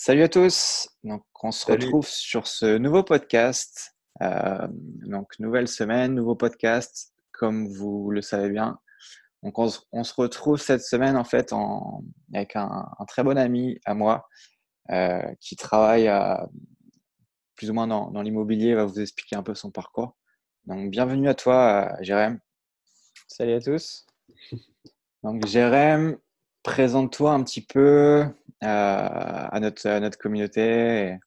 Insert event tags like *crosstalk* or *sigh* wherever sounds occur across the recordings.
Salut à tous. Donc, on se retrouve sur ce nouveau podcast. Euh, donc, nouvelle semaine, nouveau podcast, comme vous le savez bien. Donc, on, se retrouve cette semaine en fait en, avec un, très bon ami à moi euh, qui travaille plus ou moins dans, dans l'immobilier. Va vous expliquer un peu son parcours. Donc, bienvenue à toi, Jérém. Salut à tous. Donc, Jérém, présente-toi un petit peu euh, à, notre, notre communauté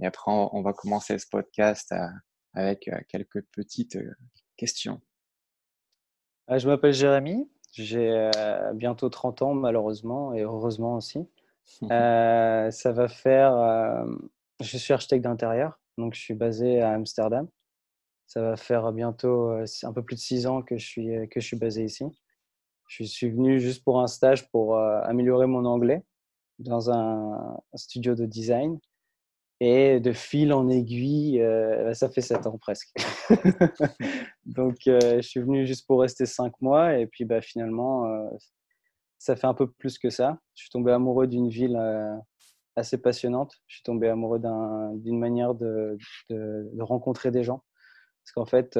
et, après on, va commencer ce podcast euh, avec euh, quelques petites questions. Je m'appelle Jérémy, j'ai bientôt 30 ans malheureusement et heureusement aussi. *laughs* ça va faire, je suis architecte d'intérieur, donc je suis basé à Amsterdam. Ça va faire bientôt un peu plus de 6 ans que je suis, que je suis basé ici. Je suis venu juste pour un stage pour euh, améliorer mon anglais dans un, studio de design. Et de fil en aiguille, euh, bah, ça fait sept ans presque. *laughs* Donc, euh, je suis venu juste pour rester cinq mois. Et puis, bah, finalement, ça fait un peu plus que ça. Je suis tombé amoureux d'une ville assez passionnante. Je suis tombé amoureux d'une manière de, de, de, rencontrer des gens. Parce qu'en fait,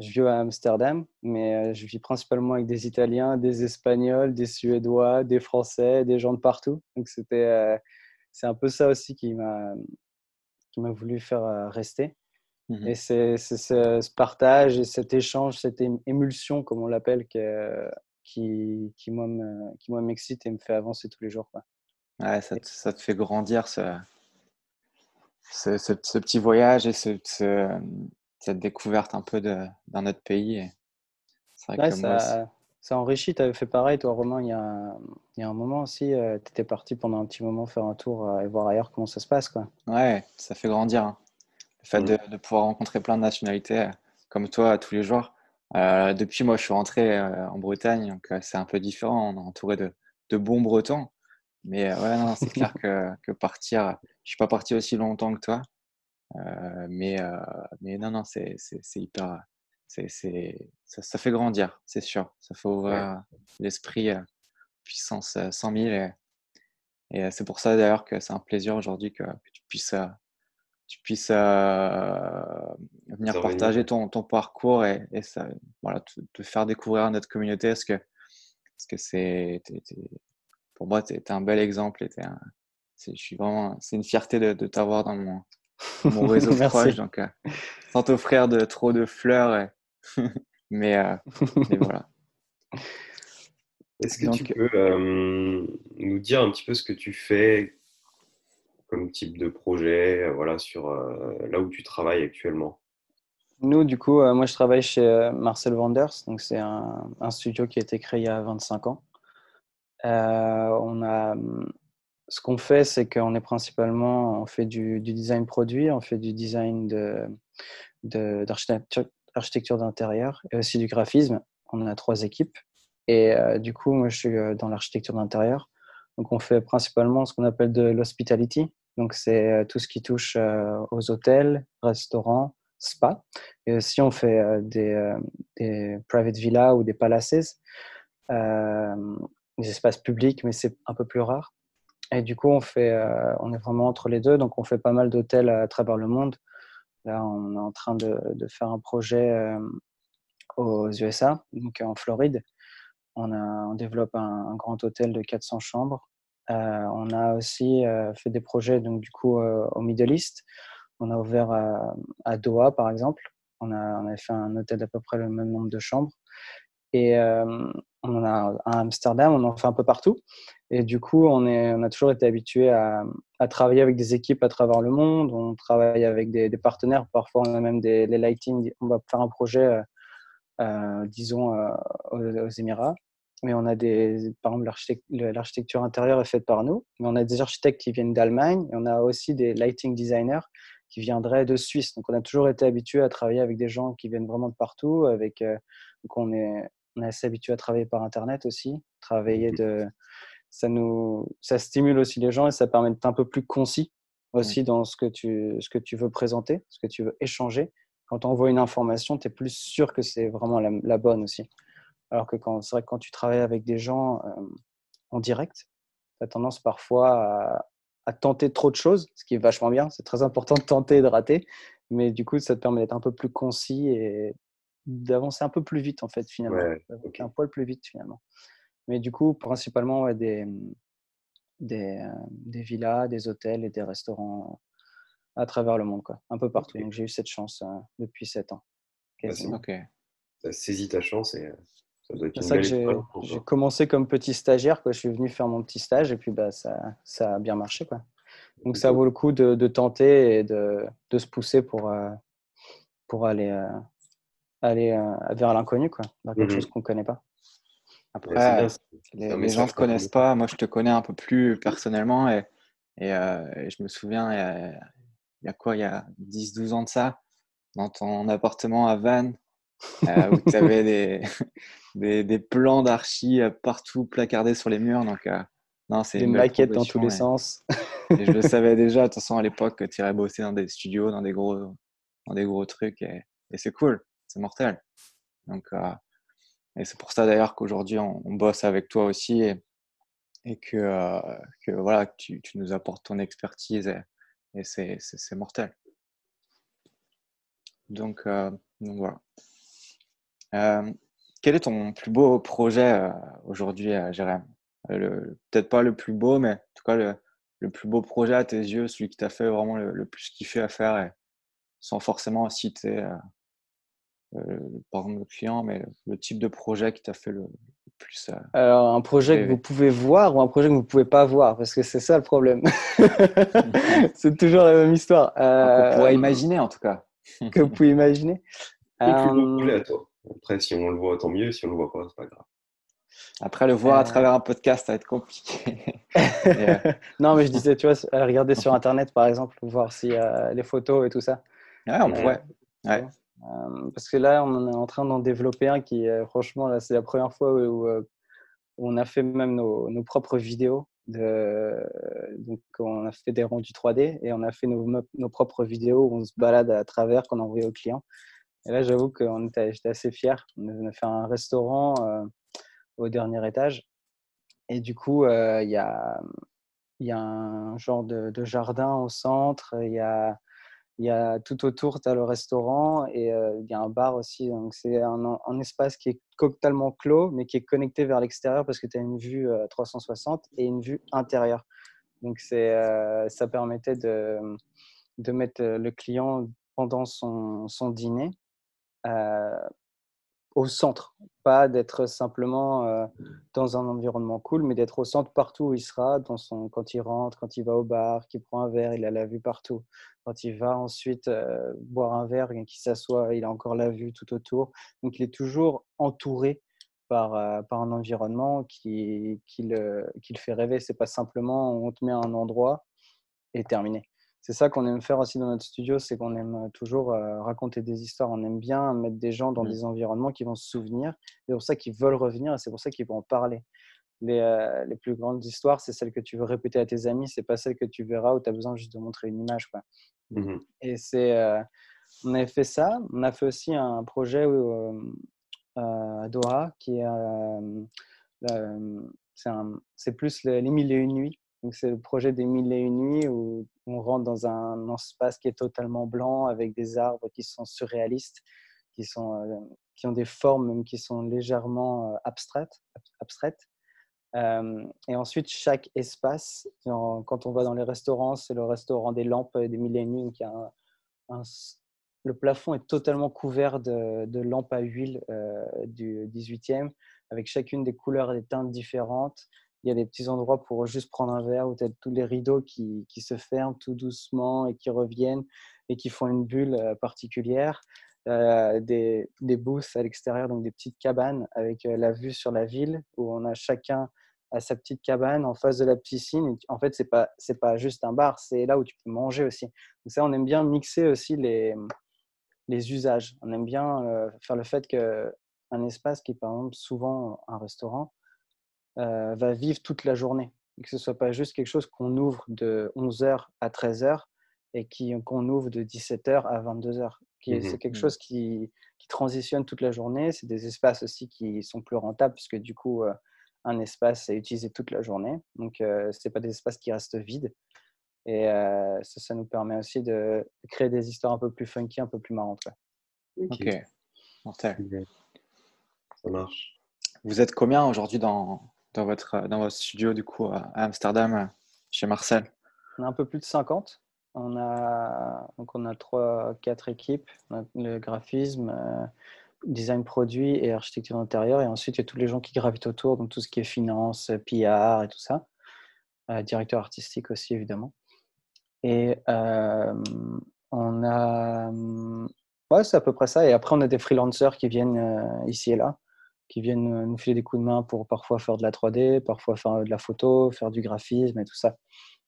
je vis à Amsterdam, mais euh, je vis principalement avec des Italiens, des Espagnols, des Suédois, des Français, des gens de partout. Donc c'était, euh, c'est un peu ça aussi qui m'a, qui m'a voulu faire euh, rester. Mmh et c'est, ce, partage et cet échange, cette émulsion, comme on l'appelle, qui, qui, moi, qui moi m'excite et me fait avancer tous les jours. Quoi. Ouais, ça, te, ça te fait grandir ce, ce, ce, petit voyage et ce, cette découverte un peu dans notre pays. C'est vrai que ça, ça, enrichit. Tu avais fait pareil, toi, Romain, il y a, il y a un moment aussi. Euh, tu étais parti pendant un petit moment faire un tour euh, et voir ailleurs comment ça se passe. Quoi. Ouais, ça fait grandir. Hein. Le fait de, pouvoir rencontrer plein de nationalités euh, comme toi tous les jours. depuis, moi, je suis rentré en Bretagne, donc c'est un peu différent. On est entouré de, de bons Bretons. Mais ouais, c'est *laughs* clair que, que partir, je suis pas parti aussi longtemps que toi. Euh, mais, euh, mais non, non, c'est hyper. c'est ça, ça, fait grandir, c'est sûr. Ça fait ouvrir l'esprit euh, puissance 100 000. Et, c'est pour ça d'ailleurs que c'est un plaisir aujourd'hui que, tu puisses, tu puisses venir partager ton, ton, parcours et, et ça, voilà, te, faire découvrir à notre communauté. Parce que parce que c'est pour moi, tu es, un bel exemple. Et je suis vraiment, c'est une fierté de, de t'avoir dans mon, mon *laughs* réseau proche, donc euh, sans t'offrir de trop de fleurs, *laughs* mais, euh, mais, voilà. Est-ce que tu peux euh, nous dire un petit peu ce que tu fais comme type de projet, voilà, sur là où tu travailles actuellement? Nous, du coup, moi, je travaille chez Marcel Wanders, donc c'est un, un, studio qui a été créé il y a 25 ans. on a ce qu'on fait, c'est qu'on est principalement, on fait du, design produit, on fait du design d'architecture d'intérieur et aussi du graphisme. On a trois équipes. Et euh, du coup, moi, je suis euh, dans l'architecture d'intérieur. Donc, on fait principalement ce qu'on appelle de l'hospitality. Donc, c'est euh, tout ce qui touche aux hôtels, restaurants, spa. Et aussi, on fait des, des private villas ou des palaces, des espaces publics, mais c'est un peu plus rare. Et du coup, euh, on est vraiment entre les deux. Donc, on fait pas mal d'hôtels à travers le monde. Là, on est en train de, faire un projet euh, aux USA, donc en Floride. On, a, développe un, grand hôtel de 400 chambres. Euh, on a aussi fait des projets donc, du coup, au Middle East. On a ouvert à, Doha, par exemple. On, a, on avait fait un hôtel d'à peu près le même nombre de chambres. Et on en a à Amsterdam, on en fait un peu partout. Et du coup, on, a toujours été habitué à, travailler avec des équipes à travers le monde. On travaille avec des, partenaires. Parfois, on a même des les lighting. On va faire un projet, euh, euh disons, euh, aux, Émirats. Mais on a des, par exemple, l'architecture intérieure est faite par nous. Mais on a des architectes qui viennent d'Allemagne. Et on a aussi des lighting designers qui viendraient de Suisse. Donc, on a toujours été habitué à travailler avec des gens qui viennent vraiment de partout. Avec, euh, donc, on est, on est assez habitué à travailler par Internet aussi. Travailler de, ça nous, ça stimule aussi les gens et ça permet d'être un peu plus concis aussi dans ce que tu, ce que tu veux présenter, ce que tu veux échanger. Quand on voit une information, tu es plus sûr que c'est vraiment la, bonne aussi. Alors que quand, c'est vrai que quand tu travailles avec des gens euh, en direct, tu as tendance parfois à, tenter trop de choses, ce qui est vachement bien. C'est très important de tenter et de rater. Mais du coup, ça te permet d'être un peu plus concis et d'avancer un peu plus vite, en fait, finalement. Un poil plus vite, finalement. Mais du coup, principalement, des, des, euh, des, villas, des hôtels et des restaurants à travers le monde, quoi. un peu partout. Donc, j'ai eu cette chance euh, depuis 7 ans. Bah, ok. Tu saisi ta chance et euh, ça doit être C'est ça que j'ai commencé comme petit stagiaire. Quoi. Je suis venu faire mon petit stage et puis bah, ça, ça a bien marché. Quoi. Donc, ça vaut le coup de, de tenter et de, de, se pousser pour, pour aller, aller vers l'inconnu, quoi, vers quelque mmh chose qu'on ne connaît pas. Après, les, gens ne te connaissent pas. Moi, je te connais un peu plus personnellement et, et, je me souviens, il y a, quoi, il y a 10-12 ans de ça, dans ton appartement à Vannes, où *laughs* tu avais des, des, des, plans d'archi partout placardés sur les murs. Donc, non, c'est des maquettes dans tous les sens. et je le *laughs* savais déjà, de toute façon, à l'époque, que tu irais bosser dans des studios, dans des gros, dans des gros trucs. Et, et c'est cool, c'est mortel. Donc, et c'est pour ça d'ailleurs qu'aujourd'hui, on, bosse avec toi aussi et, euh, que, voilà, tu, nous apportes ton expertise et, c'est mortel. Donc, euh, donc voilà. Euh, quel est ton plus beau projet aujourd'hui, Jérém? Peut-être pas le plus beau, mais en tout cas le, le, plus beau projet à tes yeux, celui qui t'a fait vraiment le, le, plus kiffer à faire, et sans forcément citer euh, par exemple le client, mais le type de projet qui t'a fait le, plus. Euh, Alors, un projet que vous pouvez voir ou un projet que vous ne pouvez pas voir? Parce que c'est ça le problème. *laughs* c'est toujours la même histoire. Euh, pourrait imaginer en tout cas. que vous pouvez imaginer. *laughs* Euh... toi. Après, si on le voit, tant mieux. Si on ne le voit pas, c'est pas grave. Après, le voir à travers un podcast, ça va être compliqué. *laughs* non, mais je disais, tu vois, regarder sur Internet, par exemple, voir si les photos et tout ça. Ouais, on pourrait. Ouais. Euh, parce que là, on est en train d'en développer un qui, franchement, là, c'est la première fois où, euh, on a fait même nos, propres vidéos. Donc, on a fait des rendus 3D et on a fait nos, propres vidéos où on se balade à travers, qu'on envoie aux clients. Et là, j'avoue que j'étais assez fier. On a fait un restaurant euh, au dernier étage. Et du coup, il y, a, y a un genre de, de, jardin au centre. Il y a il y a tout autour, tu as le restaurant et euh, il y a un bar aussi. Donc, c'est un, espace qui est totalement clos, mais qui est connecté vers l'extérieur parce que tu as une vue 360 euh, et une vue intérieure. Donc, c'est, euh, ça permettait de, de mettre le client pendant son, son dîner au centre, pas d'être simplement euh, dans un environnement cool, mais d'être au centre partout où il sera, dans son, quand il rentre, quand il va au bar, qu'il prend un verre, il a la vue partout. Quand il va ensuite euh, boire un verre, qu'il s'assoit, il a encore la vue tout autour. Donc il est toujours entouré par, euh, par un environnement qui, qui, le, qui le fait rêver. C'est pas simplement on te met à un endroit et terminé c'est ça qu'on aime faire aussi dans notre studio, c'est qu'on aime euh, toujours euh, raconter des histoires. On aime bien mettre des gens dans mmh. des environnements qui vont se souvenir. C'est pour ça qu'ils veulent revenir et c'est pour ça qu'ils vont en parler. Les, euh, les, plus grandes histoires, c'est celles que tu veux répéter à tes amis, c'est pas celles que tu verras où tu as besoin juste de montrer une image. Quoi. Mmh et c'est, on avait fait ça. On a fait aussi un projet à Doha qui est, c'est, plus les, les mille et une nuits. Donc, c'est le projet des mille et une nuits où on rentre dans un espace qui est totalement blanc avec des arbres qui sont surréalistes, qui, sont, euh, qui ont des formes qui sont légèrement euh, abstraites. Euh, et ensuite, chaque espace, quand on va dans les restaurants, c'est le restaurant des lampes des mille et une nuits. Le plafond est totalement couvert de, de lampes à huile du 18e, avec chacune des couleurs et des teintes différentes il y a des petits endroits pour juste prendre un verre tu as tous les rideaux qui, qui, se ferment tout doucement et qui reviennent et qui font une bulle euh, particulière. Euh, des, des booths à l'extérieur, donc des petites cabanes avec euh, la vue sur la ville où on a chacun à sa petite cabane en face de la piscine. en fait, c'est pas pas juste un bar, c'est là où tu peux manger aussi. Donc ça, on aime bien mixer aussi les les usages. On aime bien faire le fait que un espace qui est par exemple souvent un restaurant, euh, va vivre toute la journée. Et que ce ne soit pas juste quelque chose qu'on ouvre de 11h à 13h et qu'on ouvre de 17h à 22h. Mmh c'est quelque mmh. chose qui, qui, transitionne toute la journée. C'est des espaces aussi qui sont plus rentables puisque du coup, euh, un espace est utilisé toute la journée. Donc, ce n'est pas des espaces qui restent vides. Et ça, ça, nous permet aussi de créer des histoires un peu plus funky, un peu plus marrantes. Ok. Ça marche. Vous êtes combien aujourd'hui dans, dans, votre, dans votre studio, du coup, à Amsterdam, chez Marcel On a un peu plus de 50. On a, donc on a 3, 4 équipes. le graphisme, design produit et architecture intérieure. Et ensuite, il y a tous les gens qui gravitent autour, donc tout ce qui est finance, PR et tout ça. Euh, directeur artistique aussi, évidemment. Et euh, on a. Ouais, c'est à peu près ça. Et après, on a des freelancers qui viennent euh, ici et là, qui viennent nous filer des coups de main pour parfois faire de la 3D, parfois faire de la photo, faire du graphisme et tout ça.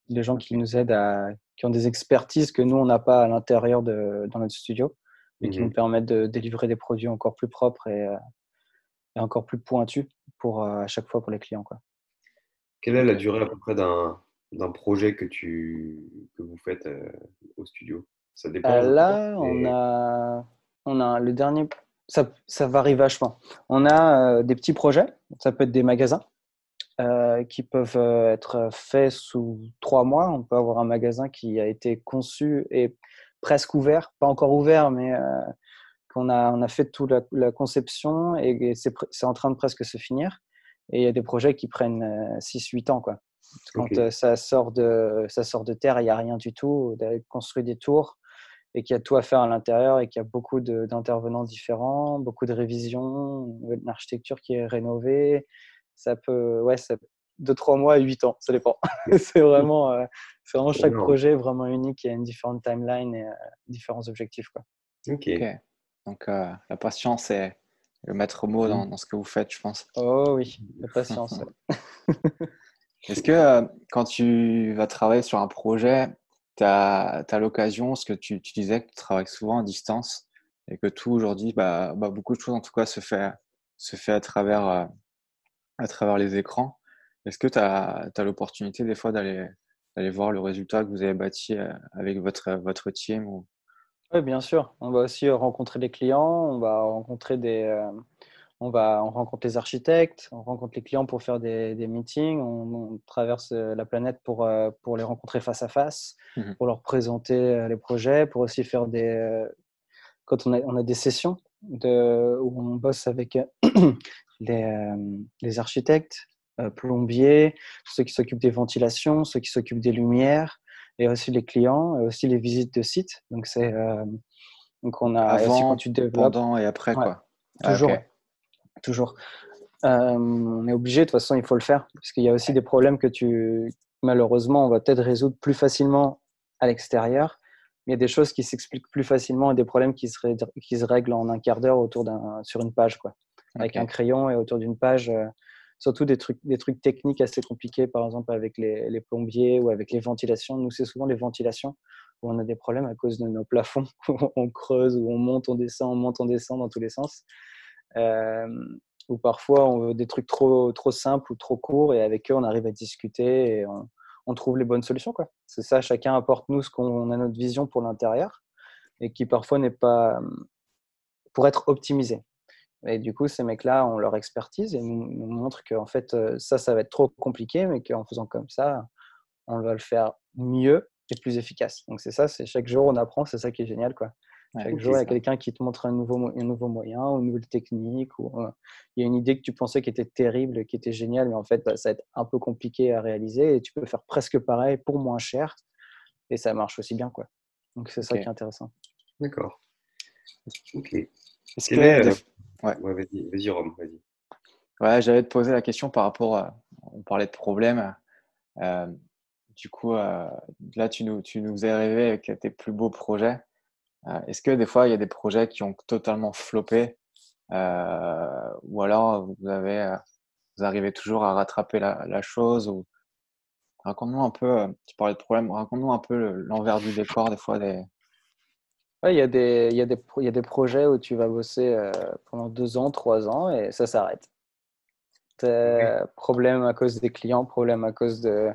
Les gens qui nous aident à. qui ont des expertises que nous, on n'a pas à l'intérieur de dans notre studio et qui mmh nous permettent de délivrer des produits encore plus propres et, euh, et encore plus pointus pour, euh, à chaque fois pour les clients. Quoi. Quelle est la durée à peu près d'un projet que, tu, que vous faites euh, au studio? Ça dépend. là, on, a, on a le dernier. Ça, ça varie vachement. On a des petits projets, ça peut être des magasins. qui peuvent être faits sous trois mois. On peut avoir un magasin qui a été conçu et presque ouvert, pas encore ouvert, mais euh, qu'on a, on a fait toute la, conception et, c'est en train de presque se finir. Et il y a des projets qui prennent 6-8 euh, ans. Quoi. Quand euh, ça, sort de, ça sort de terre, il n'y a rien du tout. Construire des tours et qu'il y a tout à faire à l'intérieur et qu'il y a beaucoup d'intervenants différents, beaucoup de révisions, une architecture qui est rénovée. Ça peut, ouais, ça, de trois mois à huit ans, ça dépend. *laughs* c'est vraiment, euh, c'est vraiment chaque projet vraiment unique. Il y a une différente timeline et euh, différents objectifs. Quoi. Ok. Donc euh, la patience est le maître mot dans, dans, ce que vous faites, je pense. Oh oui, la patience. *laughs* Est-ce que quand tu vas travailler sur un projet, tu as, as l'occasion, ce que tu, tu, disais que tu travailles souvent à distance et que tout aujourd'hui, bah, bah, beaucoup de choses en tout cas se fait, fait à, travers, les écrans. Est-ce que tu as, l'opportunité des fois d'aller voir le résultat que vous avez bâti euh, avec votre, votre team ou... Oui, bien sûr. On va aussi rencontrer des clients, on va rencontrer des, euh, on va on rencontre les architectes, on rencontre les clients pour faire des, des meetings, on, traverse euh, la planète pour, pour les rencontrer face à face, mmh pour leur présenter les projets, pour aussi faire des quand on a, on a des sessions de, où on bosse avec *clears throat* les, les architectes, euh, plombiers, ceux qui s'occupent des ventilations, ceux qui s'occupent des lumières, et aussi les clients, et aussi les visites de sites. Donc c'est euh, donc on a avant, quand tu développes, pendant et après quoi. Toujours, toujours. Euh, on est obligé de toute façon, il faut le faire parce qu'il y a aussi des problèmes que tu malheureusement on va peut-être résoudre plus facilement à l'extérieur. Mais il y a des choses qui s'expliquent plus facilement et des problèmes qui se, qui se règlent en un quart d'heure autour d'un sur une page quoi, avec un crayon et autour d'une page surtout des trucs, des trucs techniques assez compliqués, par exemple avec les, les plombiers ou avec les ventilations. Nous, c'est souvent les ventilations où on a des problèmes à cause de nos plafonds. *laughs* on creuse, ou on monte, on descend, on monte, on descend dans tous les sens. Euh, ou parfois on veut des trucs trop, trop simples ou trop courts et avec eux on arrive à discuter et on, trouve les bonnes solutions. C'est ça, chacun apporte nous ce qu'on a notre vision pour l'intérieur et qui parfois n'est pas pour être optimisé. Et du coup, ces mecs-là ont leur expertise et nous, nous montrent qu'en fait, euh, ça, ça va être trop compliqué, mais qu'en faisant comme ça, on va le faire mieux et plus efficace. Donc, c'est ça, c'est chaque jour, on apprend, c'est ça qui est génial. Quoi. Chaque jour, il y a quelqu'un qui te montre un nouveau, un nouveau moyen, ou une nouvelle technique, ou euh, il y a une idée que tu pensais qui était terrible, qui était géniale, mais en fait, bah, ça va être un peu compliqué à réaliser et tu peux faire presque pareil pour moins cher et ça marche aussi bien. Quoi. Donc, c'est ça qui est intéressant. D'accord. Ok. Est-ce que, Ouais, vas-y, vas-y, Rome, vas-y. Ouais, j'allais te poser la question par rapport à. On parlait de problèmes. Euh, du coup, euh, là, tu nous, tu nous es rêvé avec tes plus beaux projets. Euh, est-ce que des fois, il y a des projets qui ont totalement floppé ou alors vous, avez, vous arrivez toujours à rattraper la, la chose ou... Raconte-nous un peu, tu parlais de problèmes, raconte-nous un peu l'envers du décor des fois des, il y, a des, il, y a des, il y a des projets où tu vas bosser euh, pendant deux ans, trois ans et ça s'arrête. Problème à cause des clients, problème à cause, de,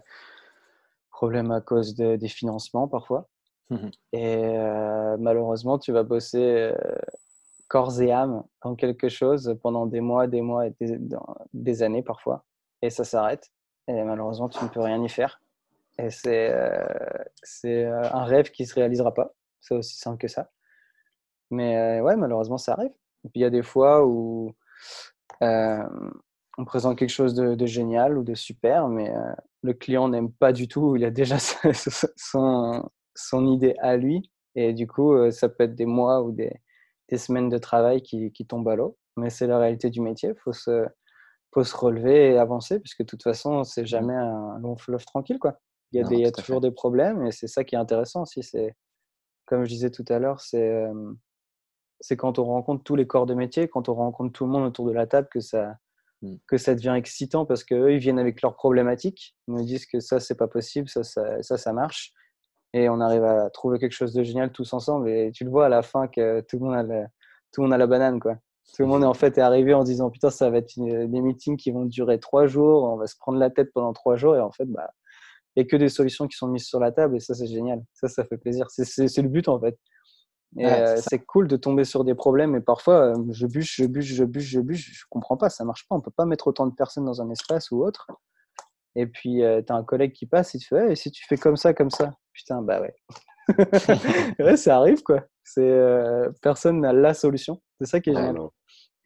problème à cause de, des financements parfois. Mmh et euh, malheureusement, tu vas bosser euh, corps et âme dans quelque chose pendant des mois, des mois et des, années parfois. et ça s'arrête. Et malheureusement, tu ne peux rien y faire. Et c'est c'est un rêve qui ne se réalisera pas. C'est aussi simple que ça. Mais ouais, malheureusement, ça arrive. Et puis il y a des fois où on présente quelque chose de, génial ou de super, mais le client n'aime pas du tout. Il a déjà *laughs* son, son idée à lui. Et du coup, ça peut être des mois ou des, des semaines de travail qui, qui tombent à l'eau. Mais c'est la réalité du métier. Il faut se, faut se relever et avancer, puisque de toute façon, c'est mmh. jamais un long fleuve tranquille. Quoi. Il y a, des, il y a toujours des problèmes et c'est ça qui est intéressant aussi. C'est, comme je disais tout à l'heure, c'est, c'est quand on rencontre tous les corps de métier, quand on rencontre tout le monde autour de la table, que ça, mmh. que ça devient excitant parce qu'eux, ils viennent avec leurs problématiques. Ils nous disent que ça, c'est pas possible, ça, ça, ça, ça marche et on arrive à trouver quelque chose de génial tous ensemble. Et tu le vois à la fin que tout le monde a, tout le, monde a la banane. Quoi. Tout le monde est en fait est arrivé en disant putain ça va être des meetings qui vont durer trois jours, on va se prendre la tête pendant trois jours et en fait bah il n'y a que des solutions qui sont mises sur la table et ça c'est génial. Ça ça fait plaisir. C'est le but en fait. Et euh, c'est cool de tomber sur des problèmes et parfois euh, je bûche, je bûche, je bûche, je bûche, je comprends pas, ça marche pas. On peut pas mettre autant de personnes dans un espace ou autre. Et puis, euh, tu as un collègue qui passe, il te fait, et si tu fais comme ça, comme ça Putain, bah ouais. *laughs* ouais, ça arrive, quoi. C'est euh, personne n'a la solution. C'est ça qui est génial.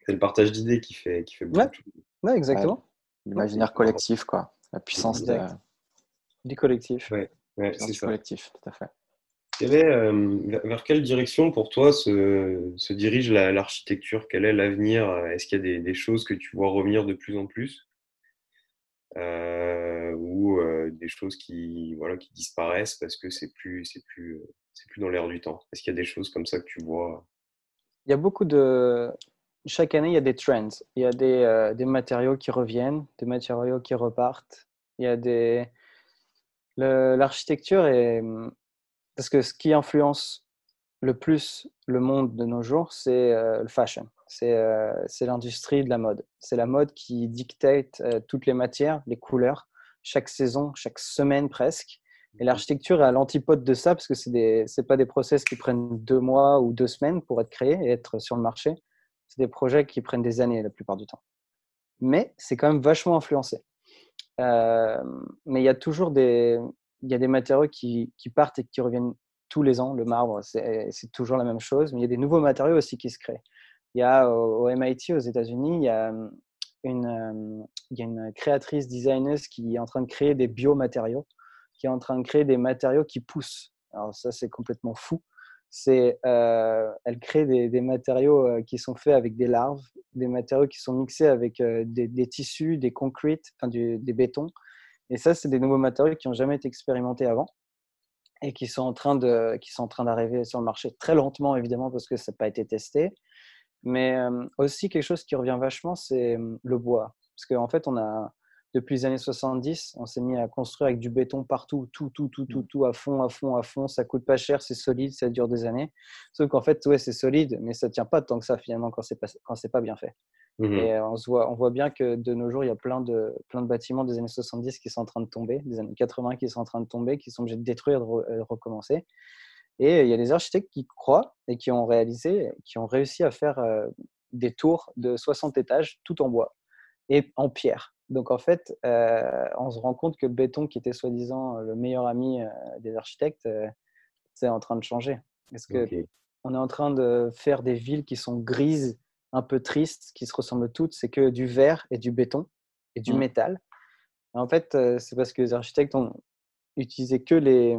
C'est le partage d'idées qui fait, qui fait beaucoup. Ouais, exactement. L'imaginaire collectif, quoi. La puissance de... du collectif. Ouais, ouais c'est ça. collectif, tout à fait. Euh, vers quelle direction pour toi se, se dirige l'architecture? Quel est l'avenir? Est-ce qu'il y a des, des, choses que tu vois revenir de plus en plus? Euh, ou des choses qui, voilà, qui disparaissent parce que c'est plus, c'est plus, c'est plus dans l'air du temps. Est-ce qu'il y a des choses comme ça que tu vois? Il y a beaucoup de. Chaque année, il y a des trends. Il y a des, des matériaux qui reviennent, des matériaux qui repartent. Il y a des. L'architecture est. Parce que ce qui influence le plus le monde de nos jours, c'est le fashion. Euh, c'est l'industrie de la mode. C'est la mode qui dictate euh, toutes les matières, les couleurs, chaque saison, chaque semaine presque. Et l'architecture est à l'antipode de ça parce que ce n'est pas des process qui prennent deux mois ou deux semaines pour être créés et être sur le marché. C'est des projets qui prennent des années la plupart du temps. Mais c'est quand même vachement influencé. Euh, mais il y a toujours des, y a des matériaux qui, qui, partent et qui reviennent tous les ans. Le marbre, c'est toujours la même chose. Mais il y a des nouveaux matériaux aussi qui se créent. Il y a au, MIT aux États-Unis, il y a hum, une, hum, il y a une créatrice designer qui est en train de créer des biomatériaux, qui est en train de créer des matériaux qui poussent. Alors ça, c'est complètement fou. C'est, euh, elle crée des, matériaux euh, qui sont faits avec des larves, des matériaux qui sont mixés avec euh, des, tissus, des concrete, enfin des bétons. Et ça, c'est des nouveaux matériaux qui n'ont jamais été expérimentés avant et qui sont en train de, qui sont en train d'arriver sur le marché très lentement évidemment parce que ça n'a pas été testé. Mais aussi, quelque chose qui revient vachement, c'est le bois. Parce qu'en fait, on a, depuis les années 70, on s'est mis à construire avec du béton partout, tout, tout, tout, tout, mmh. tout, à fond, à fond, à fond. Ça coûte pas cher, c'est solide, ça dure des années. Sauf qu'en fait, ouais, c'est solide, mais ça tient pas tant que ça finalement quand c'est pas, quand c'est pas bien fait. Mmh Et on, se voit, on voit bien que de nos jours, il y a plein de, plein de bâtiments des années 70 qui sont en train de tomber, des années 80 qui sont en train de tomber, qui sont obligés de détruire, de recommencer. Et il y a des architectes qui croient et qui ont réalisé, qui ont réussi à faire des tours de 60 étages tout en bois et en pierre. Donc en fait, euh, on se rend compte que le béton, qui était soi-disant le meilleur ami euh, des architectes, c'est en train de changer. Parce que on est en train de faire des villes qui sont grises, un peu tristes, qui se ressemblent toutes. C'est que du verre et du béton et du mmh. métal. En fait, c'est parce que les architectes ont, utiliser que les,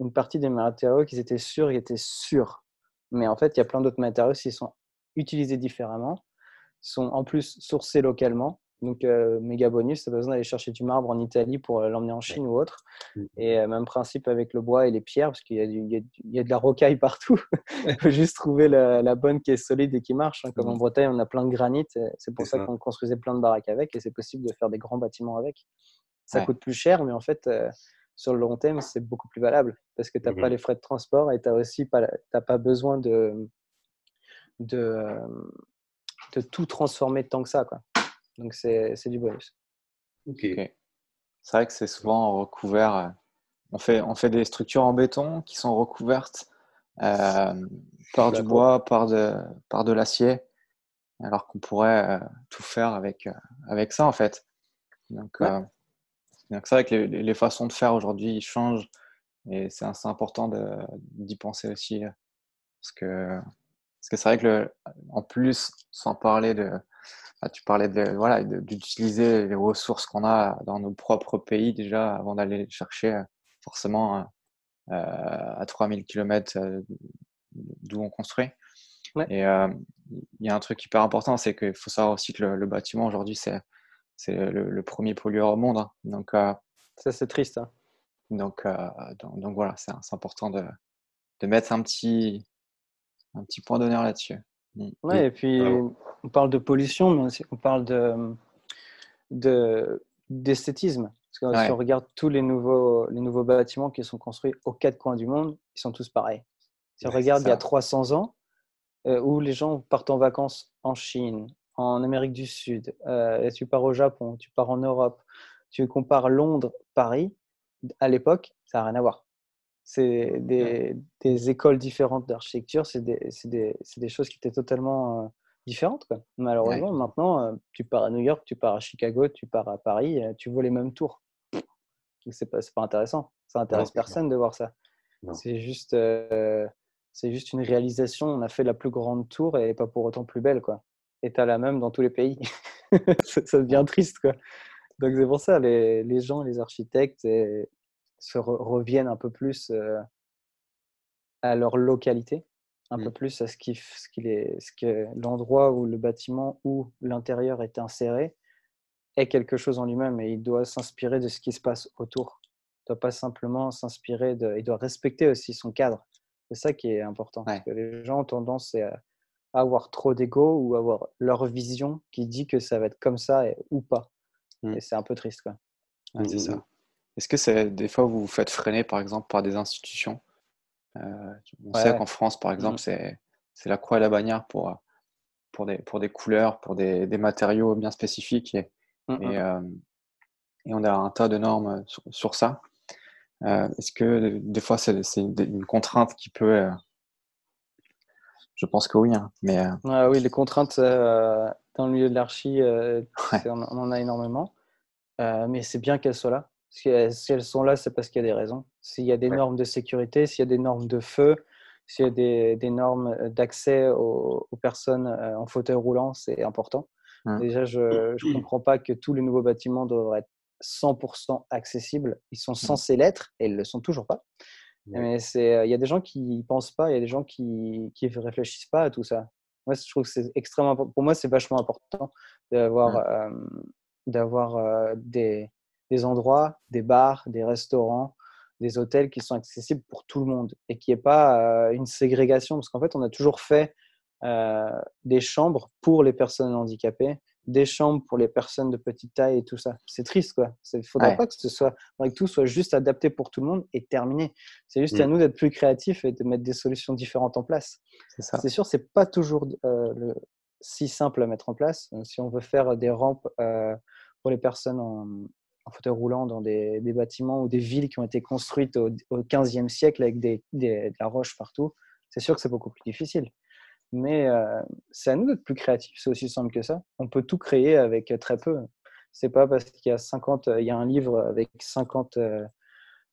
une partie des matériaux qui étaient sûrs et étaient sûrs. Mais en fait, il y a plein d'autres matériaux qui sont utilisés différemment, sont en plus sourcés localement. Donc, euh, méga bonus, tu pas besoin d'aller chercher du marbre en Italie pour euh, l'emmener en Chine ou autre. Mmh. Et euh, même principe avec le bois et les pierres, parce qu'il y, y, a de la rocaille partout. Il *laughs* faut juste trouver la, bonne qui est solide et qui marche. Hein. Comme en mmh. Bretagne, on a plein de granit. C'est pour ça, qu'on construisait plein de baraques avec. Et c'est possible de faire des grands bâtiments avec. Ça coûte plus cher, mais en fait, sur le long terme, c'est beaucoup plus valable parce que tu n'as pas mmh les frais de transport et tu n'as aussi pas, pas besoin de, de, de, tout transformer tant que ça. Quoi. Donc, c'est du bonus. Ok. C'est vrai que c'est souvent recouvert. Euh, on fait, on fait des structures en béton qui sont recouvertes euh, par du bois, par de, par de l'acier, alors qu'on pourrait euh, tout faire avec, avec ça en fait. Donc, euh, donc c'est vrai que les, les, façons de faire aujourd'hui changent et c'est assez important d'y penser aussi. Parce que parce que c'est vrai que le, en plus, sans parler de, bah, tu parlais de voilà d'utiliser les ressources qu'on a dans nos propres pays déjà avant d'aller chercher forcément euh, à 3000 km d'où on construit. Et euh, il y a un truc hyper important, c'est qu'il faut savoir aussi que le, bâtiment aujourd'hui, c'est le, premier pollueur au monde. Hein. Donc, euh, ça, c'est triste. Hein. Donc, donc, donc, voilà, c'est important de, de, mettre un petit, un petit point d'honneur là-dessus. Mmh. Ouais, et puis on parle de pollution, mais aussi on parle de d'esthétisme. Parce que si on regarde tous les nouveaux, les nouveaux bâtiments qui sont construits aux quatre coins du monde, ils sont tous pareils. Si on regarde il y a 300 ans, euh, où les gens partent en vacances en Chine, en Amérique du Sud, euh, tu pars au Japon, tu pars en Europe, tu compares Londres, Paris, à l'époque, ça n'a rien à voir. C'est des, des, écoles différentes d'architecture, c'est des, des, des, choses qui étaient totalement euh, différentes. Quoi. Malheureusement, maintenant, tu pars à New York, tu pars à Chicago, tu pars à Paris, tu vois les mêmes tours. C'est pas, pas intéressant. Ça intéresse personne de voir ça. C'est juste, c'est juste une réalisation. On a fait la plus grande tour et pas pour autant plus belle, quoi. Et t'as la même dans tous les pays. *laughs* ça devient triste, quoi. Donc c'est pour ça, les, les gens, les architectes se reviennent un peu plus à leur localité, un peu mmh. plus à ce qui, ce qu'il est, ce que l'endroit où le bâtiment ou l'intérieur est inséré est quelque chose en lui-même et il doit s'inspirer de ce qui se passe autour. Il ne doit pas simplement s'inspirer de, il doit respecter aussi son cadre. C'est ça qui est important. Parce que les gens ont tendance à avoir trop d'ego ou avoir leur vision qui dit que ça va être comme ça ou pas. Mmh. Et c'est un peu triste. Quoi. Mmh, c'est ça. Est-ce que c'est des fois vous vous faites freiner par exemple par des institutions? Euh, On sait qu'en France par exemple mmh. c'est la croix et la bannière pour, pour, des, pour des couleurs, pour des, des matériaux bien spécifiques et, et, euh, et, on a un tas de normes sur, sur ça. Euh, est-ce que des fois c'est une contrainte qui peut. Euh, je pense que oui. Hein, mais, euh, ah oui, les contraintes dans le milieu de l'archi, on en a énormément. mais c'est bien qu'elles soient là. Si elles, sont là, c'est parce qu'il y a des raisons. S'il y a des normes de sécurité, s'il y a des normes de feu, s'il y a des, des normes d'accès aux, personnes en fauteuil roulant, c'est important. Mmh. Déjà, je ne comprends pas que tous les nouveaux bâtiments devraient être 100% accessibles. Ils sont mmh. censés l'être et ils ne le sont toujours pas. Mais il y a des gens qui n'y pensent pas, il y a des gens qui ne réfléchissent pas à tout ça. Moi, je trouve que c'est extrêmement Pour moi, c'est vachement important d'avoir d'avoir des, des, endroits, des bars, des restaurants, des hôtels qui sont accessibles pour tout le monde et qui n'y ait pas une ségrégation. Parce qu'en fait, on a toujours fait des chambres pour les personnes handicapées des chambres pour les personnes de petite taille et tout ça. C'est triste, quoi. Il ne faudrait pas que, ce soit, que tout soit juste adapté pour tout le monde et terminé. C'est juste à mm. nous d'être plus créatifs et de mettre des solutions différentes en place. C'est sûr, c'est pas toujours euh, le, si simple à mettre en place. Euh, si on veut faire des rampes euh, pour les personnes en, fauteuil roulant dans des, bâtiments ou des villes qui ont été construites au, au 15e siècle avec des, de la roche partout, c'est sûr que c'est beaucoup plus difficile. Mais euh, c'est à nous d'être plus créatifs, c'est aussi simple que ça. On peut tout créer avec euh, très peu. C'est pas parce qu'il y a 50, il y a un livre avec 50,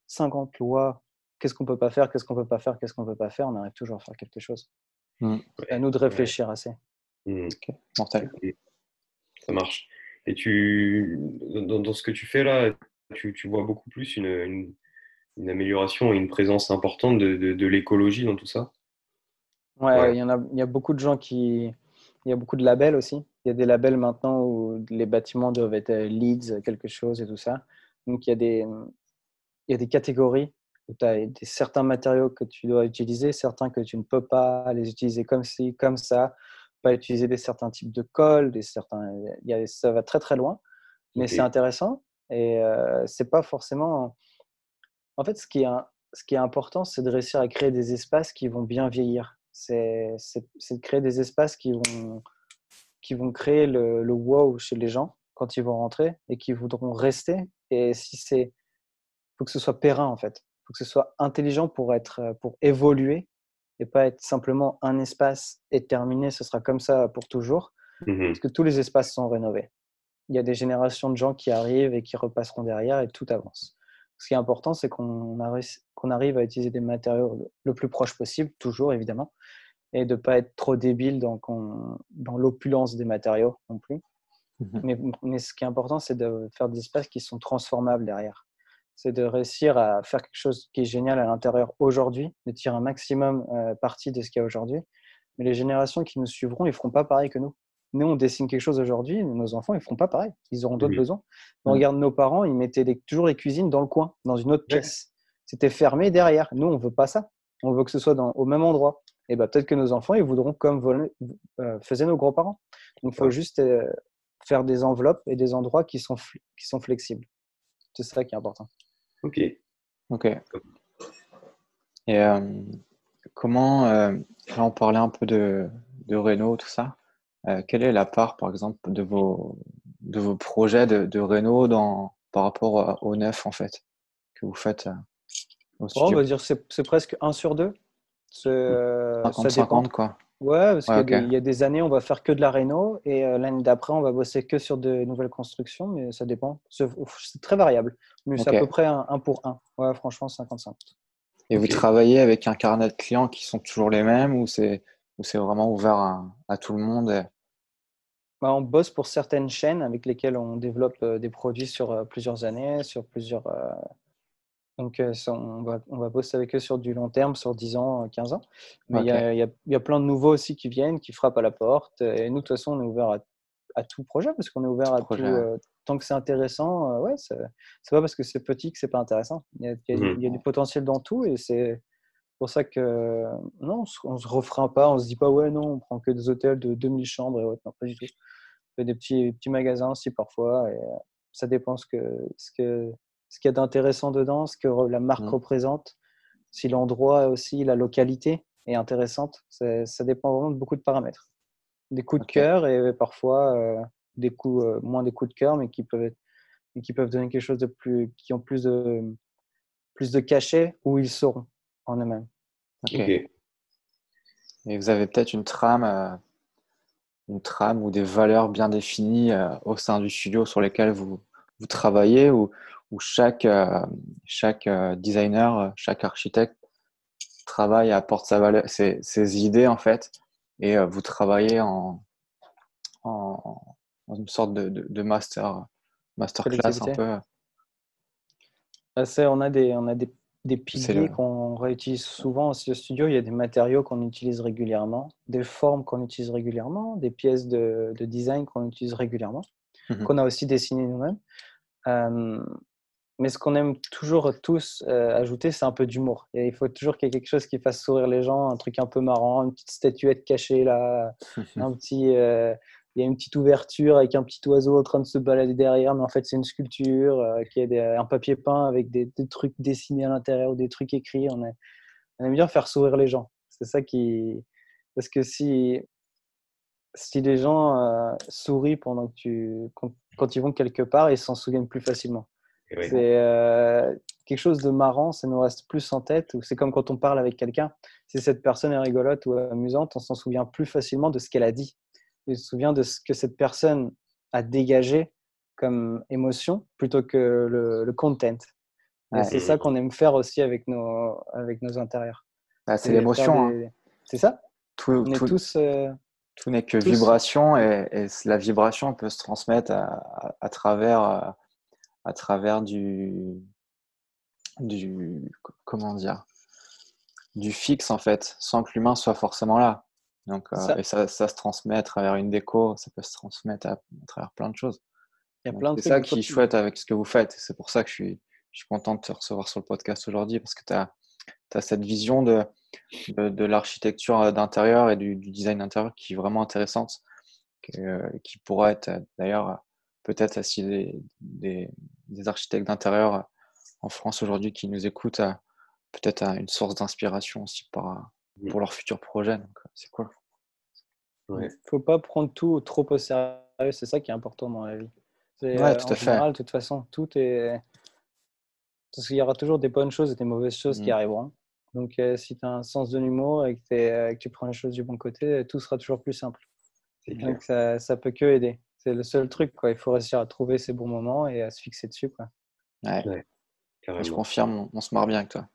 50 euh, lois, qu'est-ce qu'on peut pas faire, qu'est-ce qu'on peut pas faire, qu'est-ce qu'on peut pas faire, on arrive toujours à faire quelque chose. Mmh. C'est à nous de réfléchir assez. Mmh. Ça marche. Et tu, dans, ce que tu fais là, tu, tu vois beaucoup plus une, une, amélioration et une présence importante de, de l'écologie dans tout ça? Ouais, Il, y en a, il y a beaucoup de gens qui. Il y a beaucoup de labels aussi. Il y a des labels maintenant où les bâtiments doivent être euh, leads, quelque chose et tout ça. Donc il y a des, il y a des catégories où tu as des, certains matériaux que tu dois utiliser, certains que tu ne peux pas les utiliser comme ci, comme ça, pas utiliser des certains types de colle, des certains, il y a, ça va très très loin, mais c'est intéressant et euh, c'est pas forcément. En fait, ce qui est, ce qui est important, c'est de réussir à créer des espaces qui vont bien vieillir c'est de créer des espaces qui vont, qui vont créer le, le, wow chez les gens quand ils vont rentrer et qui voudront rester. Et si c'est, faut que ce soit périn en fait. Il faut que ce soit intelligent pour être, pour évoluer et pas être simplement un espace et terminé. Ce sera comme ça pour toujours, mmh parce que tous les espaces sont rénovés. il y a des générations de gens qui arrivent et qui repasseront derrière et tout avance. Ce qui est important, c'est qu'on arrive à utiliser des matériaux le plus proche possible, toujours évidemment, et de ne pas être trop débile dans, dans l'opulence des matériaux non plus. Mhm. Mais, ce qui est important, c'est de faire des espaces qui sont transformables derrière. C'est de réussir à faire quelque chose qui est génial à l'intérieur aujourd'hui, de tirer un maximum euh, parti de ce qu'il y a aujourd'hui. Mais les générations qui nous suivront, ils ne feront pas pareil que nous. Nous, on dessine quelque chose aujourd'hui, nos enfants, ils ne feront pas pareil. Ils auront d'autres besoins. On regarde nos parents, ils mettaient toujours les cuisines dans le coin, dans une autre pièce. C'était fermé derrière. Nous, on ne veut pas ça. On veut que ce soit dans, au même endroit. Et ben, peut-être que nos enfants, ils voudront comme euh, faisaient nos grands-parents. Donc, il faut juste euh, faire des enveloppes et des endroits qui sont, qui sont flexibles. C'est ça qui est important. Ok. Ok. Et euh, comment, là, on parlait un peu de, de Renault, tout ça. Quelle est la part, par exemple, de vos, de vos projets de, de Renault dans, par rapport au neuf, en fait, que vous faites on va dire c'est, c'est presque 1 sur 2. 50-50, quoi. Ouais, parce qu'il y, a des années, on va faire que de la réno et euh, l'année d'après, on va bosser que sur de nouvelles constructions, mais ça dépend. C'est très variable, mais c'est à peu près un, pour un. Ouais, franchement, 55. Et vous travaillez avec un carnet de clients qui sont toujours les mêmes ou c'est vraiment ouvert à, tout le monde bah, On bosse pour certaines chaînes avec lesquelles on développe euh, des produits sur euh, plusieurs années, sur plusieurs donc, euh, on va, on va bosser avec eux sur du long terme, sur 10 ans, 15 ans. Mais il y, y, a, plein de nouveaux aussi qui viennent, qui frappent à la porte. Et nous, de toute façon, on est ouvert à, tout projet parce qu'on est ouvert à tout. Euh, tant que c'est intéressant, euh, ouais, c'est pas parce que c'est petit que c'est pas intéressant. Il y, a, mmh. du potentiel dans tout et c'est pour ça que non, on se refrain pas, on se dit pas ouais, non, on prend que des hôtels de 2000 chambres et non, pas du tout. On fait des petits, petits magasins aussi parfois et ça dépend ce que, ce que ce qu'il y a d'intéressant dedans, ce que la marque mmh. représente, si l'endroit aussi, la localité est intéressante. Ça dépend vraiment de beaucoup de paramètres. Des coups de cœur et parfois euh, des coups, euh, moins des coups de cœur, mais qui peuvent, qui peuvent donner quelque chose de plus, qui ont plus de, plus de cachet où ils seront en eux-mêmes. Ok. Et vous avez peut-être une trame, euh, une trame ou des valeurs bien définies au sein du studio sur lesquelles vous, vous travaillez ou, où chaque, euh, chaque euh, designer, euh, chaque architecte travaille, apporte sa valeur, ses, ses idées en fait, et vous travaillez en, en, une sorte de, de, master, master class un peu. Bah, on a des, on a des, des piliers qu'on réutilise souvent aussi au studio. Il y a des matériaux qu'on utilise régulièrement, des formes qu'on utilise régulièrement, des pièces de, de design qu'on utilise régulièrement, mmh qu'on a aussi dessinées nous-mêmes. Mais ce qu'on aime toujours tous euh, ajouter, c'est un peu d'humour. Et il faut toujours qu'il y ait quelque chose qui fasse sourire les gens, un truc un peu marrant, une petite statuette cachée là, *laughs* un petit, euh, il y a une petite ouverture avec un petit oiseau en train de se balader derrière, mais en fait c'est une sculpture, euh, qui a un papier peint avec des, trucs dessinés à l'intérieur ou des trucs écrits. On, on, aime bien faire sourire les gens. C'est ça qui, parce que si si les gens sourient pendant que tu, quand, quand, ils vont quelque part, ils s'en souviennent plus facilement. C'est euh, quelque chose de marrant, ça nous reste plus en tête. C'est comme quand on parle avec quelqu'un. Si cette personne est rigolote ou amusante, on s'en souvient plus facilement de ce qu'elle a dit. On se souvient de ce que cette personne a dégagé comme émotion plutôt que le, content. c'est ça qu'on aime faire aussi avec nos, avec nos intérieurs. Ah, c'est l'émotion. Hein. C'est ça? Tout, On est tous. Euh, tout n'est que vibration et, la vibration peut se transmettre à, à travers euh, à travers du, du comment dire? Du fixe en fait, sans que l'humain soit forcément là. Donc, euh, ça. et ça, ça, se transmet à travers une déco, ça peut se transmettre à, travers plein de choses. C'est ça qui est chouette avec ce que vous faites. C'est pour ça que je suis, je suis content de te recevoir sur le podcast aujourd'hui parce que tu as, as, cette vision de, de, l'architecture d'intérieur et du, du, design d'intérieur qui est vraiment intéressante, qui, qui pourra être d'ailleurs peut-être si des, des, architectes d'intérieur en France aujourd'hui qui nous écoutent, peut-être une source d'inspiration aussi pour, pour leurs futurs projets. Donc, euh, c'est cool. Il ne faut pas prendre tout trop au sérieux, c'est ça qui est important dans la vie. Ouais, euh, tout à en général, de toute façon, tout est. Parce qu'il y aura toujours des bonnes choses et des mauvaises choses qui mmh. arriveront. Donc, euh, si tu as un sens de l'humour et que, que, tu prends les choses du bon côté, tout sera toujours plus simple. Donc, ça, ça peut que aider C'est le seul truc, quoi. Il faut réussir à trouver ces bons moments et à se fixer dessus, quoi. Ouais. Je confirme, on, se marre bien avec toi.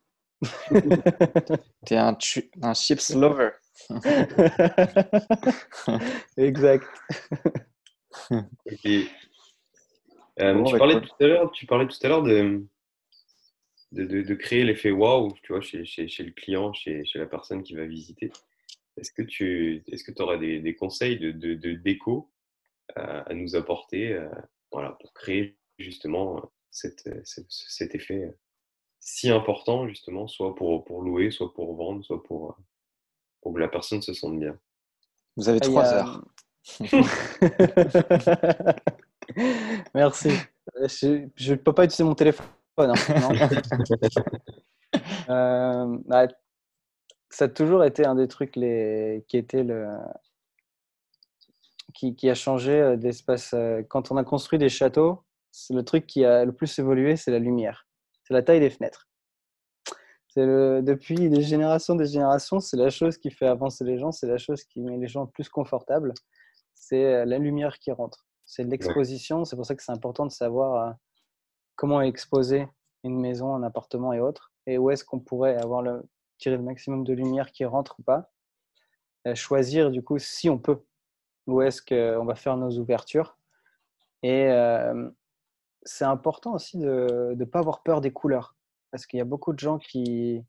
T'es un, un chips lover. *laughs* exact. Euh, tu, parlais tout à l'heure, tu parlais tout à l'heure de, de, de, créer l'effet waouh, tu vois, chez, chez, chez, le client, chez, chez la personne qui va visiter. Est-ce que tu est-ce que aurais des, des, conseils de, de déco euh, à nous apporter euh, voilà, pour créer justement cette, cet effet si important, justement, soit pour, pour louer, soit pour vendre, soit pour, pour que la personne se sente bien Vous avez trois heures. *laughs* Merci. Je ne peux pas utiliser mon téléphone. Hein, *laughs* euh, bah, ça a toujours été un des trucs les... qui était le qui, qui a changé euh, d'espace. Euh, quand on a construit des châteaux, le truc qui a le plus évolué, c'est la lumière. C'est la taille des fenêtres. Le, depuis des générations des générations, c'est la chose qui fait avancer les gens, c'est la chose qui met les gens plus confortables. C'est la lumière qui rentre c'est l'exposition. C'est pour ça que c'est important de savoir euh, comment exposer une maison, un appartement et autres, et où est-ce qu'on pourrait avoir tirer le maximum de lumière qui rentre ou pas. Euh, choisir du coup si on peut, où est-ce qu'on va faire nos ouvertures. Et euh, c'est important aussi de ne pas avoir peur des couleurs, parce qu'il y a beaucoup de gens qui,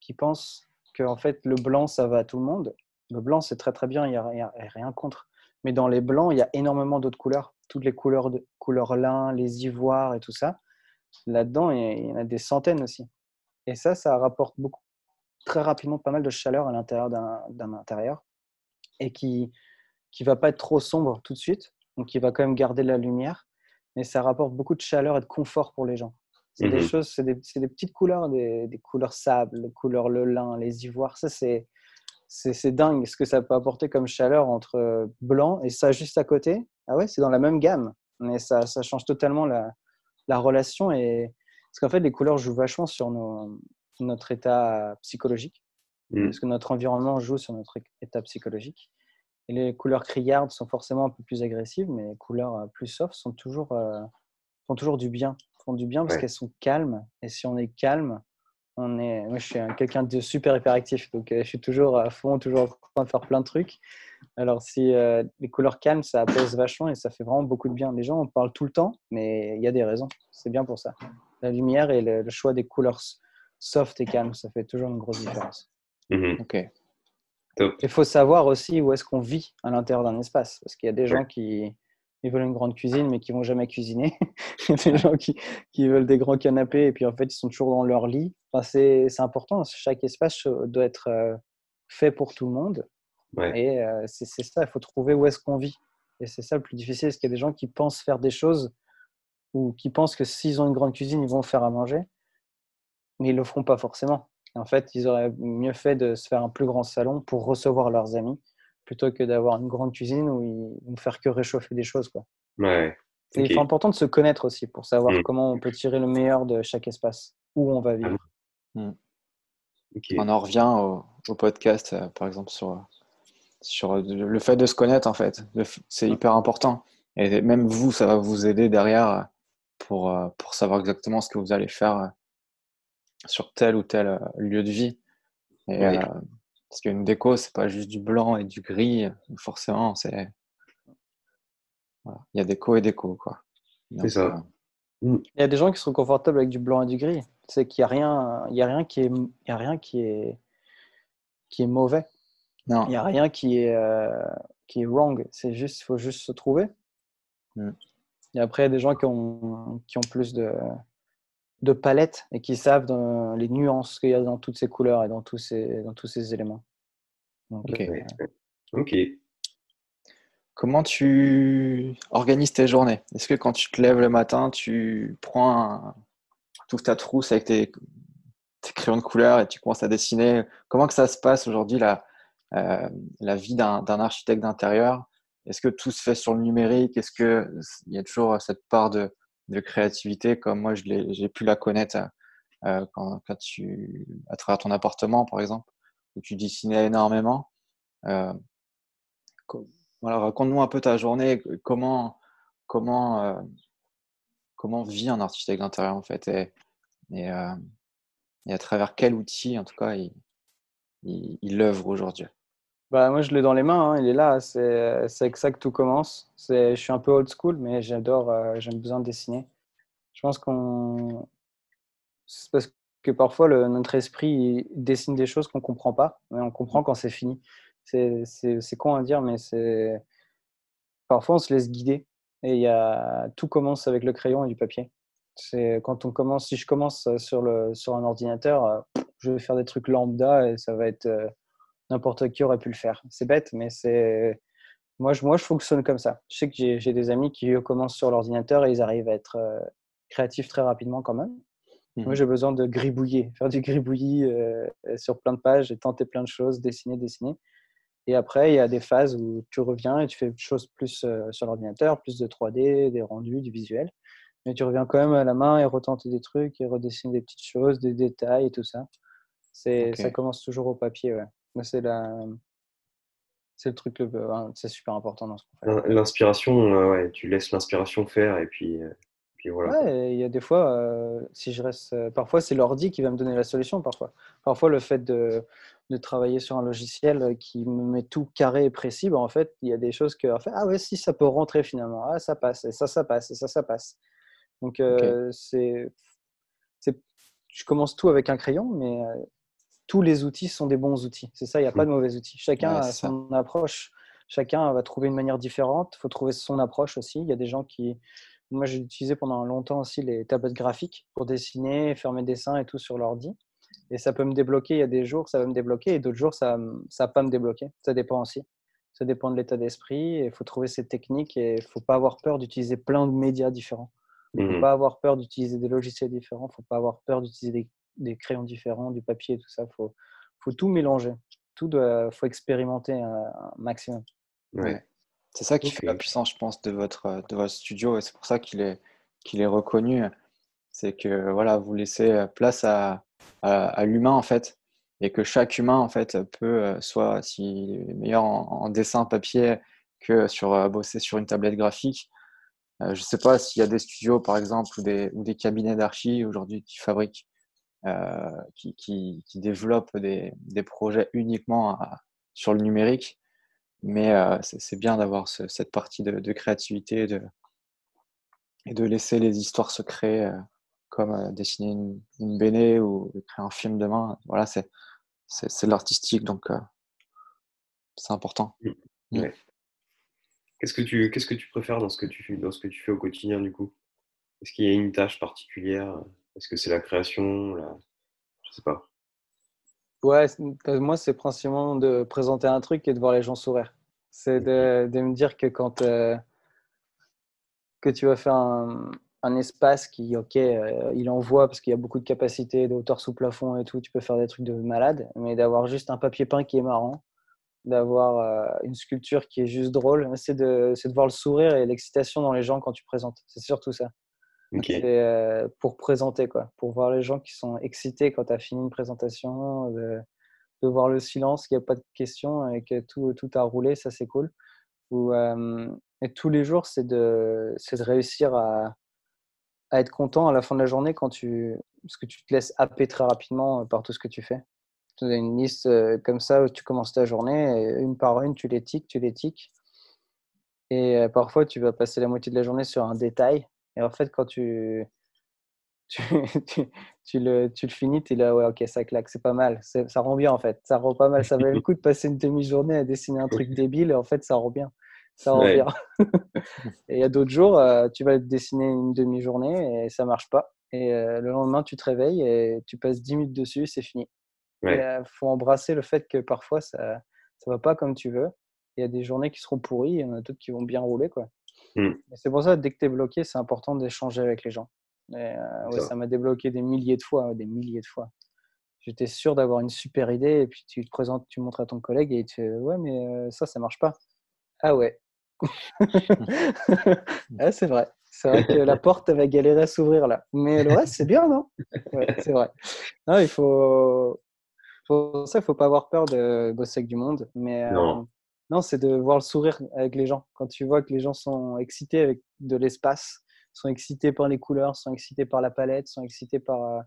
qui pensent que en fait le blanc ça va à tout le monde. Le blanc c'est très très bien, il n'y a, rien contre. Mais dans les blancs, il y a énormément d'autres couleurs. Toutes les couleurs, de, couleurs lin, les ivoires et tout ça. Là-dedans, il y en a des centaines aussi. Et ça, ça rapporte beaucoup, très rapidement pas mal de chaleur à l'intérieur d'un intérieur et qui qui va pas être trop sombre tout de suite, donc qui va quand même garder la lumière, mais ça rapporte beaucoup de chaleur et de confort pour les gens. C'est des mmh choses, c'est des, des, petites couleurs, des, des, couleurs sable, les couleurs le lin, les ivoires. Ça, c'est c'est dingue ce que ça peut apporter comme chaleur entre euh, blanc et ça juste à côté. Ah ouais, c'est dans la même gamme, mais ça, ça change totalement la, la, relation. Et... Parce qu'en fait, les couleurs jouent vachement sur nos, notre état psychologique, mmh. parce que notre environnement joue sur notre état psychologique. Et les couleurs criardes sont forcément un peu plus agressives, mais les couleurs euh, plus soft sont toujours, euh, font toujours du bien. Font du bien parce qu'elles sont calmes. Et si on est calme, on est, moi, je suis quelqu'un de super hyperactif, donc euh, je suis toujours à fond, toujours en train de faire plein de trucs. Alors, si euh, les couleurs calmes, ça apaise vachement et ça fait vraiment beaucoup de bien. Les gens en parlent tout le temps, mais il y a des raisons. C'est bien pour ça. La lumière et le, choix des couleurs soft et calmes, ça fait toujours une grosse différence. Mmh ok. Il faut savoir aussi où est-ce qu'on vit à l'intérieur d'un espace, parce qu'il y a des gens qui, ils veulent une grande cuisine mais qui vont jamais cuisiner. *laughs* Il y a des gens qui, qui, veulent des grands canapés et puis en fait ils sont toujours dans leur lit. Enfin, c'est important. Chaque espace doit être euh, fait pour tout le monde. Et euh, c'est ça, il faut trouver où est-ce qu'on vit. Et c'est ça le plus difficile, parce qu'il y a des gens qui pensent faire des choses ou qui pensent que s'ils ont une grande cuisine, ils vont faire à manger, mais ils ne le feront pas forcément. En fait, ils auraient mieux fait de se faire un plus grand salon pour recevoir leurs amis plutôt que d'avoir une grande cuisine où ils vont faire que réchauffer des choses. Quoi. Ouais. Il est important de se connaître aussi pour savoir mm. comment on peut tirer le meilleur de chaque espace, où on va vivre. Mm. On en revient au, podcast, euh, par exemple, sur, sur le fait de se connaître, en fait. C'est hyper important. Et même vous, ça va vous aider derrière euh, pour, euh, pour savoir exactement ce que vous allez faire sur tel ou tel lieu de vie. Et, parce qu'une déco, c'est pas juste du blanc et du gris, forcément, c'est. Il y a déco et déco, quoi. C'est ça. Euh, mm. Il y a des gens qui sont confortables avec du blanc et du gris. C'est qu'il n'y a rien, il y a rien qui est, il y a rien qui est, qui est mauvais. Non. Il n'y a rien qui est, euh, qui est wrong. C'est juste, il faut juste se trouver. Mm. Et après, il y a des gens qui ont, qui ont plus de, de palette et qui savent dans les nuances qu'il y a dans toutes ces couleurs et dans tous ces, dans tous ces éléments. ok. Euh, ok. Comment tu organises tes journées? Est-ce que quand tu te lèves le matin, tu prends toute ta trousse avec tes, crayons de couleur et tu commences à dessiner? Comment que ça se passe aujourd'hui la, euh, la vie d'un architecte d'intérieur? Est-ce que tout se fait sur le numérique? Est-ce qu'il y a toujours cette part de, de créativité comme moi j'ai pu la connaître euh, quand, tu, à travers ton appartement par exemple, où tu dessinais énormément. Euh, raconte-nous un peu ta journée. Comment, comment, euh, comment vit un architecte d'intérieur en fait et, et, à travers quel outil en tout cas il, il, œuvre aujourd'hui? Bah, moi, je l'ai dans les mains, hein, il est là. C'est avec ça que tout commence. Je suis un peu old school, mais j'adore, j'aime besoin de dessiner. Je pense qu'on. Parce que parfois, notre esprit dessine des choses qu'on ne comprend pas, mais on comprend quand c'est fini. C'est con à dire, mais c'est. Parfois, on se laisse guider. Et y a... tout commence avec le crayon et du papier. Quand on commence, si je commence sur, le, sur un ordinateur, je vais faire des trucs lambda et ça va être euh, n'importe qui aurait pu le faire. C'est bête, mais c'est moi je, moi, je fonctionne comme ça. Je sais que j'ai des amis qui commencent sur l'ordinateur et ils arrivent à être euh, créatifs très rapidement quand même. Moi, mmh. j'ai besoin de gribouiller, faire du gribouillis euh, sur plein de pages et tenter plein de choses, dessiner, dessiner. Et après, il y a des phases où tu reviens et tu fais des choses plus euh, sur l'ordinateur, plus de 3D, des rendus, du visuel. Mais tu reviens quand même à la main et retenter des trucs et redessiner des petites choses, des détails et tout ça. C'est, Ça commence toujours au papier. Ouais. C'est, la... c'est le truc, c'est super important dans ce qu'on fait. L'inspiration, euh, ouais, tu laisses l'inspiration faire et puis Ouais, il y a des fois, euh, si je reste, euh, parfois c'est l'ordi qui va me donner la solution. Parfois, parfois le fait de, de, travailler sur un logiciel qui me met tout carré et précis, ben, en fait, il y a des choses que, en fait, ah ouais, si ça peut rentrer finalement, ah ça passe, et ça ça passe, et ça ça passe. Donc euh, c'est, je commence tout avec un crayon, mais tous les outils sont des bons outils. C'est ça, il n'y a pas de mmh. mauvais outils. Chacun a son approche. Chacun va trouver une manière différente. Il faut trouver son approche aussi. Il y a des gens qui moi, j'ai utilisé pendant longtemps aussi les tablettes graphiques pour dessiner, faire mes dessins et tout sur l'ordi. Et ça peut me débloquer. Il y a des jours, ça va me débloquer et d'autres jours, ça ne va pas me débloquer. Ça dépend aussi. Ça dépend de l'état d'esprit. Il faut trouver ses techniques et il ne faut pas avoir peur d'utiliser plein de médias différents. Il ne faut mmh pas avoir peur d'utiliser des logiciels différents. Il ne faut pas avoir peur d'utiliser des, crayons différents, du papier tout ça. Il faut, faut, tout mélanger. Tout Il faut expérimenter un, maximum. Ouais. C'est ça qui fait la puissance, je pense, de votre, euh, de votre studio et c'est pour ça qu'il est, qu'il est reconnu. C'est que voilà, vous laissez euh, place à, à, l'humain en fait et que chaque humain en fait peut, euh, soit s'il est meilleur en, dessin papier que sur bosser sur une tablette graphique. je ne sais pas s'il y a des studios par exemple ou des, ou des cabinets d'archi aujourd'hui qui fabriquent, qui, qui, qui, développent des, des projets uniquement sur le numérique. Mais euh, c'est bien d'avoir cette partie de, créativité et de, et de laisser les histoires se créer, euh, comme euh, dessiner une, une ou créer un film demain. Voilà, c'est de l'artistique, donc c'est important. Mmh. Mmh. Qu'est-ce que tu qu'est-ce que tu préfères dans ce que tu dans ce que tu fais au quotidien du coup? Est-ce qu'il y a une tâche particulière? Est-ce que c'est la création la... Je sais pas. Ouais, moi, c'est principalement de présenter un truc et de voir les gens sourire. C'est de, de, me dire que quand euh, que tu vas faire un, un espace qui, ok, euh, il envoie parce qu'il y a beaucoup de capacité, de hauteur sous plafond et tout, tu peux faire des trucs de malade, mais d'avoir juste un papier peint qui est marrant, d'avoir euh, une sculpture qui est juste drôle, c'est de, de voir le sourire et l'excitation dans les gens quand tu présentes. C'est surtout ça. C'est euh, pour présenter, quoi. Pour voir les gens qui sont excités quand tu as fini une présentation, de, voir le silence, qu'il n'y a pas de questions et que tout, tout a roulé, ça c'est cool. Ou, euh, et tous les jours, c'est de, de réussir à, à, être content à la fin de la journée quand tu, parce que tu te laisses happer très rapidement par tout ce que tu fais. Tu as une liste euh, comme ça où tu commences ta journée, une par une, tu les tiques, tu les tiques. Et parfois, tu vas passer la moitié de la journée sur un détail et en fait, quand *laughs* tu, tu, tu, le, tu le finis, tu es là, ouais, ok, ça claque, c'est pas mal. Ça rend bien en fait. Ça rend pas mal. Ça valait le *laughs* coup de passer une demi-journée à dessiner un truc débile et en fait, ça rend bien. Ça rend bien. *laughs* et il y a d'autres jours, euh, tu vas dessiner une demi-journée et ça marche pas. Et euh, le lendemain, tu te réveilles et tu passes 10 minutes dessus, c'est fini. Il faut embrasser le fait que parfois, ça ça va pas comme tu veux. Il y a des journées qui seront pourries, il y en a d'autres qui vont bien rouler. quoi. Mm. C'est pour ça, dès que tu es bloqué, c'est important d'échanger avec les gens. Euh, ça m'a débloqué des milliers de fois, des milliers de fois. J'étais sûr d'avoir une super idée et puis tu te présentes, tu montres à ton collègue et tu fais ouais mais euh, ça ça marche pas. Ah ouais. *laughs* ah, c'est vrai. C'est vrai que la porte va galérer à s'ouvrir là. Mais le reste c'est bien non? C'est vrai. Non, il faut pour ça il faut pas avoir peur de bosser avec du monde. Mais euh, non, c'est de voir le sourire avec les gens. Quand tu vois que les gens sont excités avec de l'espace, sont excités par les couleurs, sont excités par la palette, sont excités par, euh,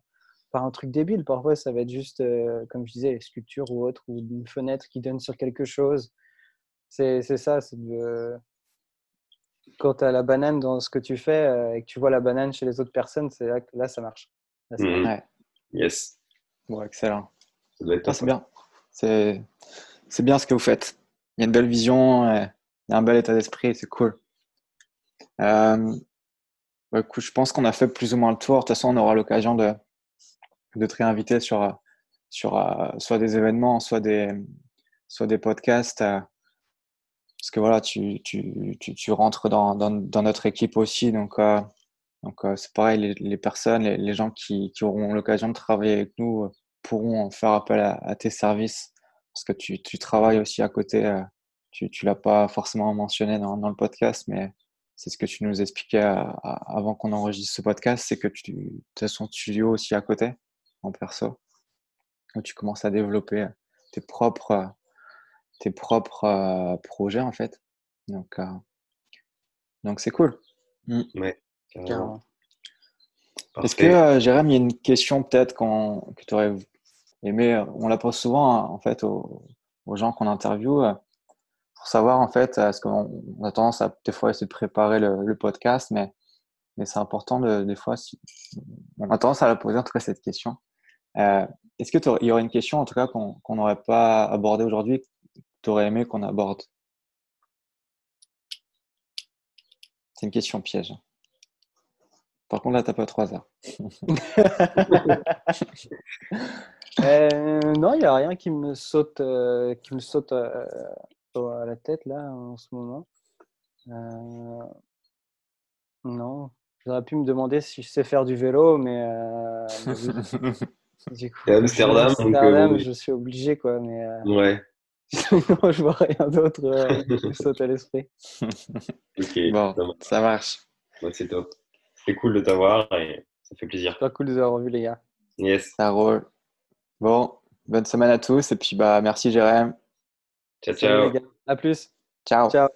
par un truc débile. Parfois, ça va être juste, euh, comme je disais, sculpture ou autre, ou une fenêtre qui donne sur quelque chose. C'est ça, c'est de... Quand tu as la banane dans ce que tu fais euh, et que tu vois la banane chez les autres personnes, c'est là que là, ça marche. Mmh. Yes. Bon, excellent. Ah, c'est bien. C'est bien ce que vous faites. Il y a une belle vision, il y a un bel état d'esprit, c'est cool. Euh, bah, je pense qu'on a fait plus ou moins le tour. De toute façon, on aura l'occasion de, te réinviter sur, euh, soit des événements, soit des, podcasts. Euh, parce que voilà, tu, rentres dans, notre équipe aussi. Donc, c'est pareil, les, personnes, les, gens qui auront l'occasion de travailler avec nous pourront faire appel à, tes services. Parce que tu, tu, travailles aussi à côté. tu ne l'as pas forcément mentionné dans, dans le podcast, mais c'est ce que tu nous expliquais avant qu'on enregistre ce podcast, c'est que tu as son studio aussi à côté, en perso, où tu commences à développer tes propres, tes propres euh, projets, en fait. Donc, euh, donc c'est cool. Mm. Est-ce que, euh, Jérém, il y a une question peut-être que tu aurais aimé, on la pose souvent, en fait, aux, aux gens qu'on interviewe pour savoir en fait, parce qu'on a tendance à des fois essayer de préparer le, podcast, mais, mais c'est important de, des fois, si, on a tendance à la poser en tout cas cette question. Euh, est-ce qu'il y aurait une question en tout cas qu'on n'aurait pas abordée aujourd'hui, que tu aurais aimé qu'on aborde? C'est une question piège. Par contre, là, tu n'as pas trois *laughs* heures. *laughs* Euh, non, il n'y a rien qui me saute, euh, qui me saute à la tête là en ce moment. Euh... Non, j'aurais pu me demander si je sais faire du vélo, mais, euh... *laughs* du coup, Amsterdam, Amsterdam donc, euh... je suis obligé quoi. Mais euh... ouais. Sinon, je vois rien d'autre euh, qui me saute à l'esprit. *laughs* ok, bon, ça marche. C'est top. C'est cool de t'avoir et ça fait plaisir. Pas cool de vous avoir vu les gars. Yes. Ça roule. Bon, bonne semaine à tous et puis bah merci Jérém. Ciao, ciao. À plus. Ciao. Ciao.